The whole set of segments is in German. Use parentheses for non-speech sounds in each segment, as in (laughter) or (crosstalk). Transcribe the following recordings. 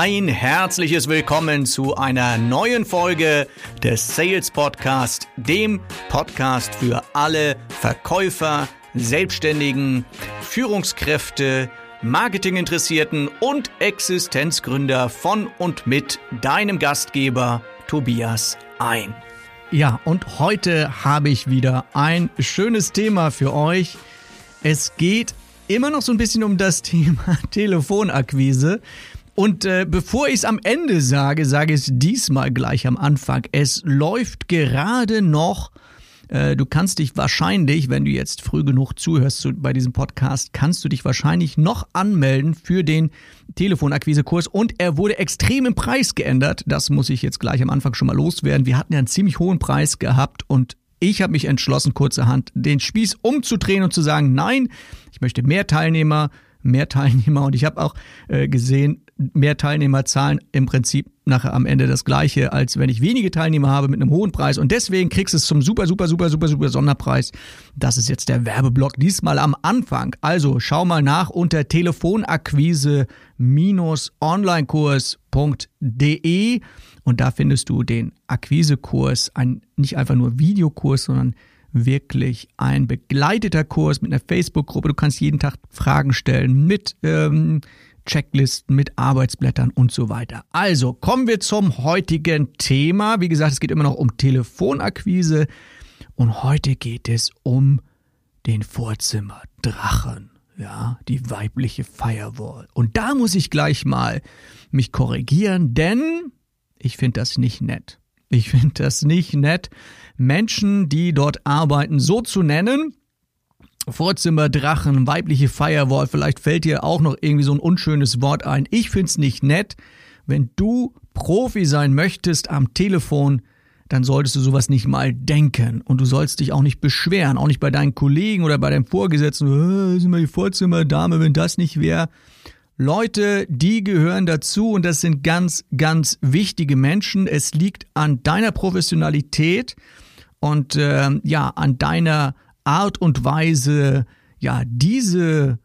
Ein herzliches Willkommen zu einer neuen Folge des Sales Podcast, dem Podcast für alle Verkäufer, Selbstständigen, Führungskräfte, Marketinginteressierten und Existenzgründer von und mit deinem Gastgeber Tobias ein. Ja, und heute habe ich wieder ein schönes Thema für euch. Es geht immer noch so ein bisschen um das Thema (laughs) Telefonakquise. Und äh, bevor ich es am Ende sage, sage ich es diesmal gleich am Anfang. Es läuft gerade noch. Äh, du kannst dich wahrscheinlich, wenn du jetzt früh genug zuhörst zu, bei diesem Podcast, kannst du dich wahrscheinlich noch anmelden für den Telefonakquisekurs. Und er wurde extrem im Preis geändert. Das muss ich jetzt gleich am Anfang schon mal loswerden. Wir hatten ja einen ziemlich hohen Preis gehabt und ich habe mich entschlossen, kurzerhand den Spieß umzudrehen und zu sagen, nein, ich möchte mehr Teilnehmer, mehr Teilnehmer und ich habe auch äh, gesehen, mehr Teilnehmer zahlen im Prinzip nachher am Ende das gleiche, als wenn ich wenige Teilnehmer habe mit einem hohen Preis. Und deswegen kriegst du es zum super, super, super, super, super Sonderpreis. Das ist jetzt der Werbeblock, diesmal am Anfang. Also schau mal nach unter telefonakquise-onlinekurs.de und da findest du den Akquisekurs, ein nicht einfach nur Videokurs, sondern wirklich ein begleiteter Kurs mit einer Facebook-Gruppe. Du kannst jeden Tag Fragen stellen mit ähm, Checklisten, mit Arbeitsblättern und so weiter. Also kommen wir zum heutigen Thema. Wie gesagt, es geht immer noch um Telefonakquise und heute geht es um den Vorzimmerdrachen. Ja, die weibliche Firewall. Und da muss ich gleich mal mich korrigieren, denn ich finde das nicht nett. Ich finde das nicht nett, Menschen, die dort arbeiten, so zu nennen. Vorzimmerdrachen, weibliche Firewall, vielleicht fällt dir auch noch irgendwie so ein unschönes Wort ein. Ich find's nicht nett. Wenn du Profi sein möchtest am Telefon, dann solltest du sowas nicht mal denken. Und du sollst dich auch nicht beschweren, auch nicht bei deinen Kollegen oder bei deinem Vorgesetzten, äh, sind wir die Vorzimmerdame, wenn das nicht wäre. Leute, die gehören dazu und das sind ganz, ganz wichtige Menschen. Es liegt an deiner Professionalität und äh, ja, an deiner Art und Weise, ja, diese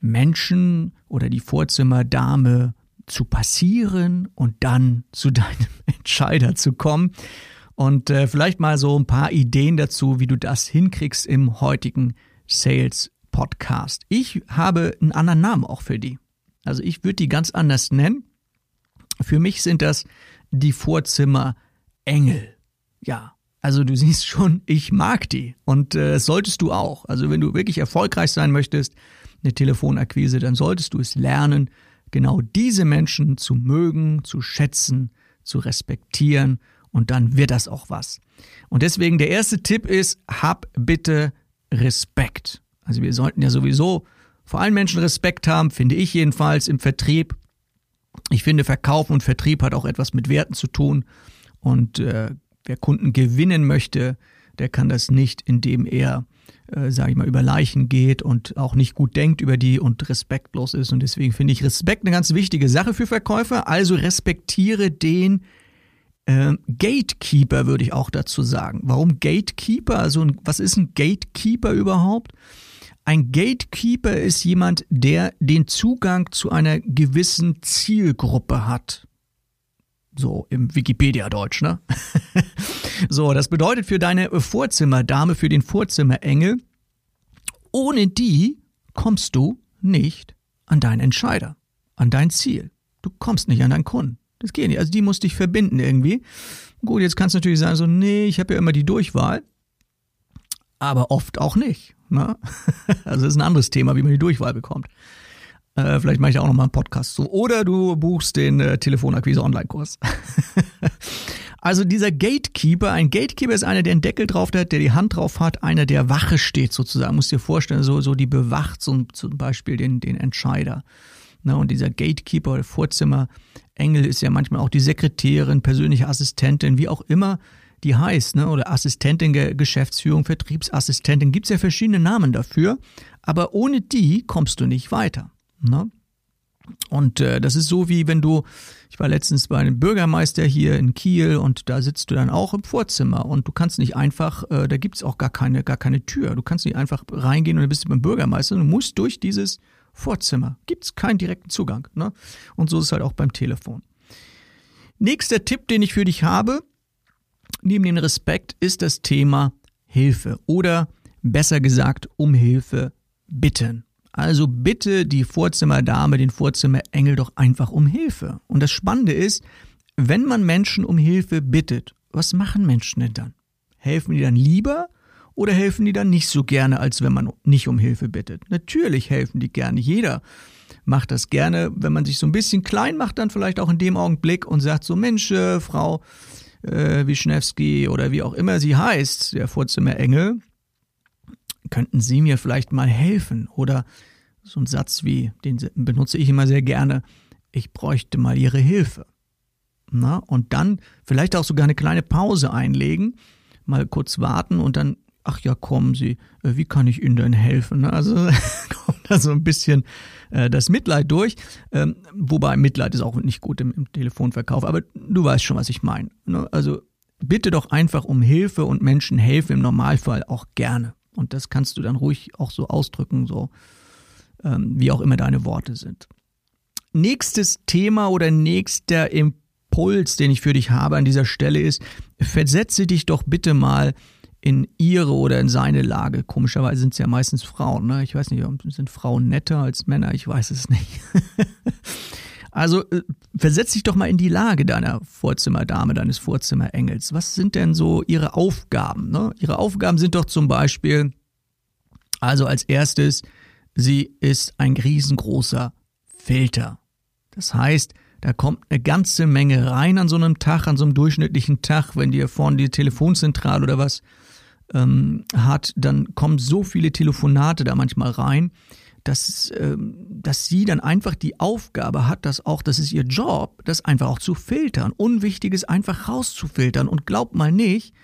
Menschen oder die Vorzimmerdame zu passieren und dann zu (laughs) deinem Entscheider zu kommen. Und äh, vielleicht mal so ein paar Ideen dazu, wie du das hinkriegst im heutigen Sales Podcast. Ich habe einen anderen Namen auch für die. Also ich würde die ganz anders nennen. Für mich sind das die Vorzimmerengel. Ja, also du (laughs) siehst schon, ich mag die und äh, solltest du auch. Also wenn du wirklich erfolgreich sein möchtest, eine Telefonakquise, dann solltest du es lernen, genau diese Menschen zu mögen, zu schätzen, zu respektieren und dann wird das auch was. Und deswegen der erste Tipp ist, hab bitte Respekt. Also wir sollten ja sowieso vor allen Menschen Respekt haben, finde ich jedenfalls im Vertrieb. Ich finde, Verkauf und Vertrieb hat auch etwas mit Werten zu tun. Und äh, wer Kunden gewinnen möchte, der kann das nicht, indem er, äh, sage ich mal, über Leichen geht und auch nicht gut denkt über die und respektlos ist. Und deswegen finde ich Respekt eine ganz wichtige Sache für Verkäufer. Also respektiere den äh, Gatekeeper, würde ich auch dazu sagen. Warum Gatekeeper? Also was ist ein Gatekeeper überhaupt? Ein Gatekeeper ist jemand, der den Zugang zu einer gewissen Zielgruppe hat. So im Wikipedia-Deutsch, ne? (laughs) so, das bedeutet für deine Vorzimmerdame, für den Vorzimmerengel, ohne die kommst du nicht an deinen Entscheider, an dein Ziel. Du kommst nicht an deinen Kunden. Das geht nicht. Also die muss dich verbinden irgendwie. Gut, jetzt kannst du natürlich sagen, so, nee, ich habe ja immer die Durchwahl. Aber oft auch nicht. Ne? (laughs) Also das ist ein anderes Thema, wie man die Durchwahl bekommt. Äh, vielleicht mache ich da auch nochmal einen Podcast zu. Oder du buchst den äh, Telefonakquise-Online-Kurs. (laughs) also dieser Gatekeeper, ein Gatekeeper ist einer, der einen Deckel drauf hat, der die Hand drauf hat, einer, der Wache steht sozusagen. Muss dir vorstellen, so, so die bewacht so, zum Beispiel den, den Entscheider. Ne? Und dieser Gatekeeper oder Vorzimmerengel ist ja manchmal auch die Sekretärin, persönliche Assistentin, wie auch immer die heißt, ne? oder Assistentin Geschäftsführung, Vertriebsassistentin, gibt's ja verschiedene Namen dafür, aber ohne die kommst du nicht weiter. Ne? Und äh, das ist so wie wenn du, ich war letztens bei einem Bürgermeister hier in Kiel und da sitzt du dann auch im Vorzimmer und du kannst nicht einfach, äh, da gibt's auch gar keine, gar keine Tür. Du kannst nicht einfach reingehen und dann bist du beim Bürgermeister. Du musst durch dieses Vorzimmer. Gibt es keinen direkten Zugang. Ne? Und so ist es halt auch beim Telefon. Nächster Tipp, den ich für dich habe, neben dem Respekt, ist das Thema Hilfe oder besser gesagt um Hilfe bitten. Also bitte die Vorzimmerdame, den Vorzimmerengel doch einfach um Hilfe. Und das Spannende ist, wenn man Menschen um Hilfe bittet, was machen Menschen denn dann? Helfen die dann lieber oder helfen die dann nicht so gerne, als wenn man nicht um Hilfe bittet? Natürlich helfen die gerne. Jeder macht das gerne, wenn man sich so ein bisschen klein macht, dann vielleicht auch in dem Augenblick und sagt so, Mensch, äh, Frau äh, Wischnewski oder wie auch immer sie heißt, der Vorzimmerengel, könnten Sie mir vielleicht mal helfen? Oder so ein Satz wie, den benutze ich immer sehr gerne, ich bräuchte mal Ihre Hilfe. Na, und dann vielleicht auch sogar eine kleine Pause einlegen, mal kurz warten und dann ach ja, kommen Sie, äh, wie kann ich Ihnen denn helfen? Also (laughs) kommt da so ein bisschen äh, das Mitleid durch. Ähm, wobei Mitleid ist auch nicht gut im, im Telefonverkauf, aber du weißt schon, was ich meine. Ne? Also bitte doch einfach um Hilfe und Menschen helfen im Normalfall auch gerne. Und das kannst du dann ruhig auch so ausdrücken, so ähm, wie auch immer deine Worte sind. Nächstes Thema oder nächster Impuls, den ich für dich habe an dieser Stelle ist, versetze dich doch bitte mal in ihre oder in seine Lage. Komischerweise sind es ja meistens Frauen. Ne? Ich weiß nicht, sind Frauen netter als Männer? Ich weiß es nicht. (laughs) also äh, versetz dich doch mal in die Lage deiner Vorzimmerdame, deines Vorzimmerengels. Was sind denn so ihre Aufgaben? Ne? Ihre Aufgaben sind doch zum Beispiel, also als erstes, sie ist ein riesengroßer Filter. Das heißt, da kommt eine ganze Menge rein an so einem Tag, an so einem durchschnittlichen Tag, wenn dir vorne die Telefonzentrale oder was ähm, hat, dann kommen so viele Telefonate da manchmal rein, dass, ähm, dass sie dann einfach die Aufgabe hat, dass auch, das ist ihr Job, das einfach auch zu filtern, Unwichtiges einfach rauszufiltern. Und glaubt mal nicht,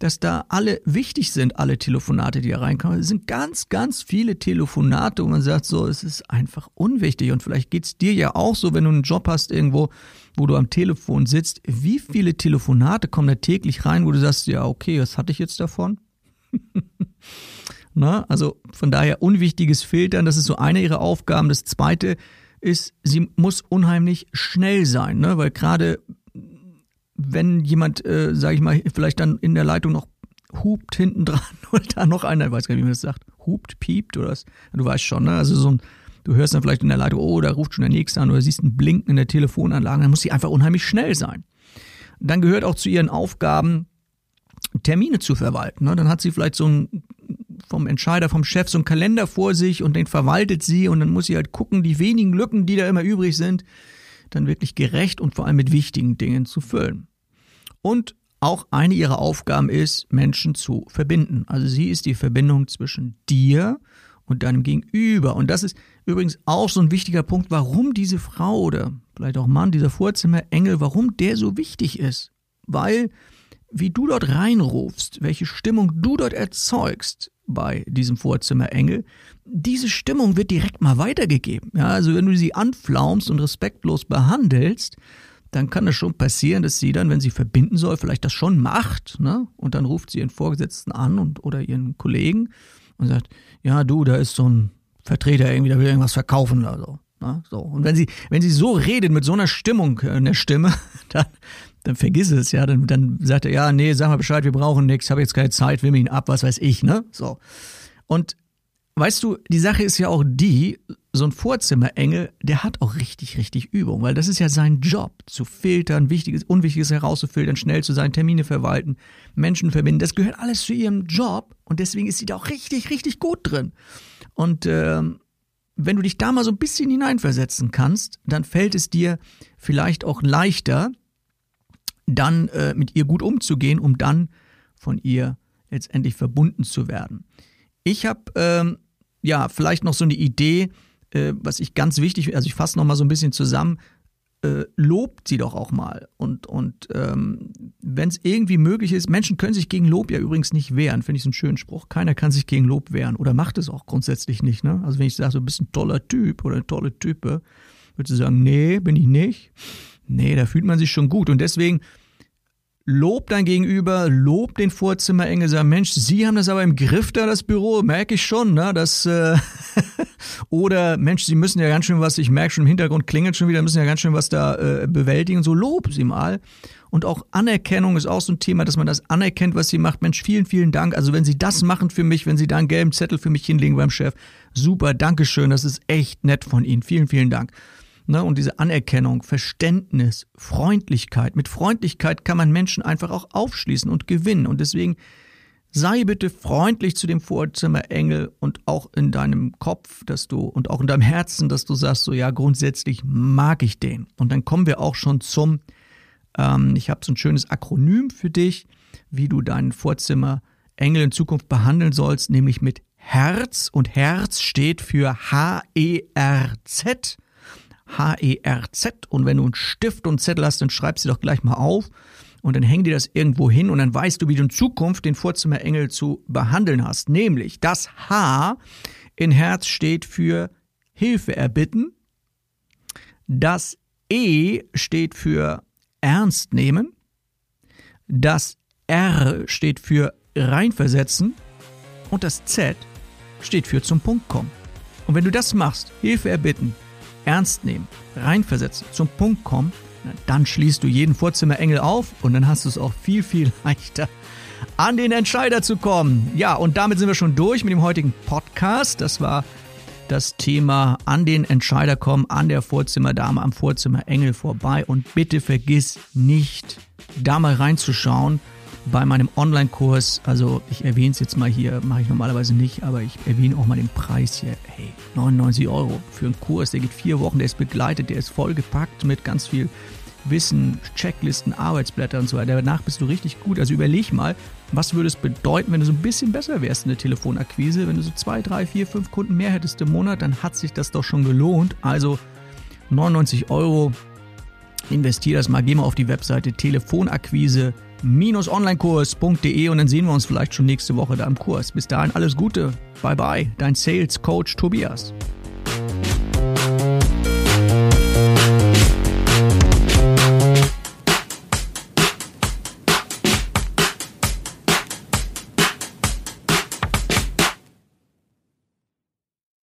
dass da alle wichtig sind, alle Telefonate, die da reinkommen. Es sind ganz, ganz viele Telefonate, wo man sagt, so, es ist einfach unwichtig. Und vielleicht geht's dir ja auch so, wenn du einen Job hast irgendwo, wo du am Telefon sitzt. Wie viele Telefonate kommen da täglich rein, wo du sagst, ja, okay, was hatte ich jetzt davon? (laughs) Na, also von daher unwichtiges Filtern, das ist so eine ihrer Aufgaben. Das zweite ist, sie muss unheimlich schnell sein, ne? weil gerade wenn jemand, äh, sage ich mal, vielleicht dann in der Leitung noch hupt hinten dran (laughs) oder da noch einer, ich weiß gar nicht, wie man das sagt, hupt, piept oder was, du weißt schon, ne? also so ein, du hörst dann vielleicht in der Leitung, oh, da ruft schon der Nächste an oder siehst ein Blinken in der Telefonanlage, dann muss sie einfach unheimlich schnell sein. Dann gehört auch zu ihren Aufgaben, Termine zu verwalten. Ne? Dann hat sie vielleicht so ein vom Entscheider, vom Chef so einen Kalender vor sich und den verwaltet sie und dann muss sie halt gucken, die wenigen Lücken, die da immer übrig sind, dann wirklich gerecht und vor allem mit wichtigen Dingen zu füllen. Und auch eine ihrer Aufgaben ist, Menschen zu verbinden. Also sie ist die Verbindung zwischen dir und deinem Gegenüber. Und das ist übrigens auch so ein wichtiger Punkt, warum diese Frau oder vielleicht auch Mann, dieser Vorzimmerengel, warum der so wichtig ist. Weil wie du dort reinrufst, welche Stimmung du dort erzeugst bei diesem Vorzimmerengel, diese Stimmung wird direkt mal weitergegeben. Ja, also wenn du sie anflaumst und respektlos behandelst, dann kann es schon passieren, dass sie dann, wenn sie verbinden soll, vielleicht das schon macht, ne? Und dann ruft sie ihren Vorgesetzten an und oder ihren Kollegen und sagt, ja, du, da ist so ein Vertreter irgendwie, der will irgendwas verkaufen oder so. Ne? so. Und wenn sie, wenn sie so redet mit so einer Stimmung in der Stimme, (laughs) dann, dann vergiss es, ja. Dann, dann sagt er, ja, nee, sag mal Bescheid, wir brauchen nichts, habe jetzt keine Zeit, will mir ihn ab, was weiß ich, ne? So. Und weißt du, die Sache ist ja auch die, so ein Vorzimmerengel, der hat auch richtig, richtig Übung, weil das ist ja sein Job, zu filtern, Wichtiges, Unwichtiges herauszufiltern, schnell zu sein, Termine verwalten, Menschen verbinden. Das gehört alles zu ihrem Job und deswegen ist sie da auch richtig, richtig gut drin. Und ähm, wenn du dich da mal so ein bisschen hineinversetzen kannst, dann fällt es dir vielleicht auch leichter, dann äh, mit ihr gut umzugehen, um dann von ihr letztendlich verbunden zu werden. Ich habe ähm, ja vielleicht noch so eine Idee, äh, was ich ganz wichtig, also ich fasse noch mal so ein bisschen zusammen. Äh, lobt sie doch auch mal. Und, und ähm, wenn es irgendwie möglich ist, Menschen können sich gegen Lob ja übrigens nicht wehren, finde ich so einen schönen Spruch. Keiner kann sich gegen Lob wehren oder macht es auch grundsätzlich nicht. Ne? Also wenn ich sage, du bist ein toller Typ oder eine tolle Type, würdest du sagen, nee, bin ich nicht. Nee, da fühlt man sich schon gut. Und deswegen lob dein Gegenüber, lob den Vorzimmerengel, sag, Mensch, Sie haben das aber im Griff da, das Büro, merke ich schon, ne? Das, äh, (laughs) Oder Mensch, Sie müssen ja ganz schön was, ich merke schon im Hintergrund klingelt schon wieder, müssen ja ganz schön was da äh, bewältigen. So lob Sie mal. Und auch Anerkennung ist auch so ein Thema, dass man das anerkennt, was Sie macht. Mensch, vielen, vielen Dank. Also wenn Sie das machen für mich, wenn Sie da einen gelben Zettel für mich hinlegen beim Chef, super, Dankeschön, das ist echt nett von Ihnen. Vielen, vielen Dank. Ne, und diese Anerkennung, Verständnis, Freundlichkeit. Mit Freundlichkeit kann man Menschen einfach auch aufschließen und gewinnen. Und deswegen sei bitte freundlich zu dem Vorzimmerengel und auch in deinem Kopf, dass du und auch in deinem Herzen, dass du sagst, so ja, grundsätzlich mag ich den. Und dann kommen wir auch schon zum, ähm, ich habe so ein schönes Akronym für dich, wie du deinen Vorzimmerengel in Zukunft behandeln sollst, nämlich mit Herz. Und Herz steht für H-E-R-Z. H-E-R-Z. Und wenn du einen Stift und Zettel hast, dann schreib sie doch gleich mal auf und dann häng dir das irgendwo hin und dann weißt du, wie du in Zukunft den Vorzimmerengel zu behandeln hast. Nämlich das H in Herz steht für Hilfe erbitten. Das E steht für ernst nehmen. Das R steht für reinversetzen. Und das Z steht für zum Punkt kommen. Und wenn du das machst, Hilfe erbitten, ernst nehmen, reinversetzen, zum Punkt kommen, dann schließt du jeden Vorzimmerengel auf und dann hast du es auch viel, viel (laughs) leichter, an den Entscheider zu kommen. Ja, und damit sind wir schon durch mit dem heutigen Podcast. Das war das Thema an den Entscheider kommen, an der Vorzimmerdame, am Vorzimmerengel vorbei. Und bitte vergiss nicht, da mal reinzuschauen bei meinem Online-Kurs. Also ich erwähne es jetzt mal hier, mache ich normalerweise nicht, aber ich erwähne auch mal den Preis hier. Hey, 99 Euro für einen Kurs, der geht vier Wochen, der ist begleitet, der ist vollgepackt mit ganz viel Wissen, Checklisten, Arbeitsblätter und so weiter. Danach bist du richtig gut. Also überleg mal, was würde es bedeuten, wenn du so ein bisschen besser wärst in der Telefonakquise? Wenn du so zwei, drei, vier, fünf Kunden mehr hättest im Monat, dann hat sich das doch schon gelohnt. Also 99 Euro, investier das mal, geh mal auf die Webseite telefonakquise-onlinekurs.de und dann sehen wir uns vielleicht schon nächste Woche da im Kurs. Bis dahin alles Gute. Bye bye, dein Sales Coach Tobias.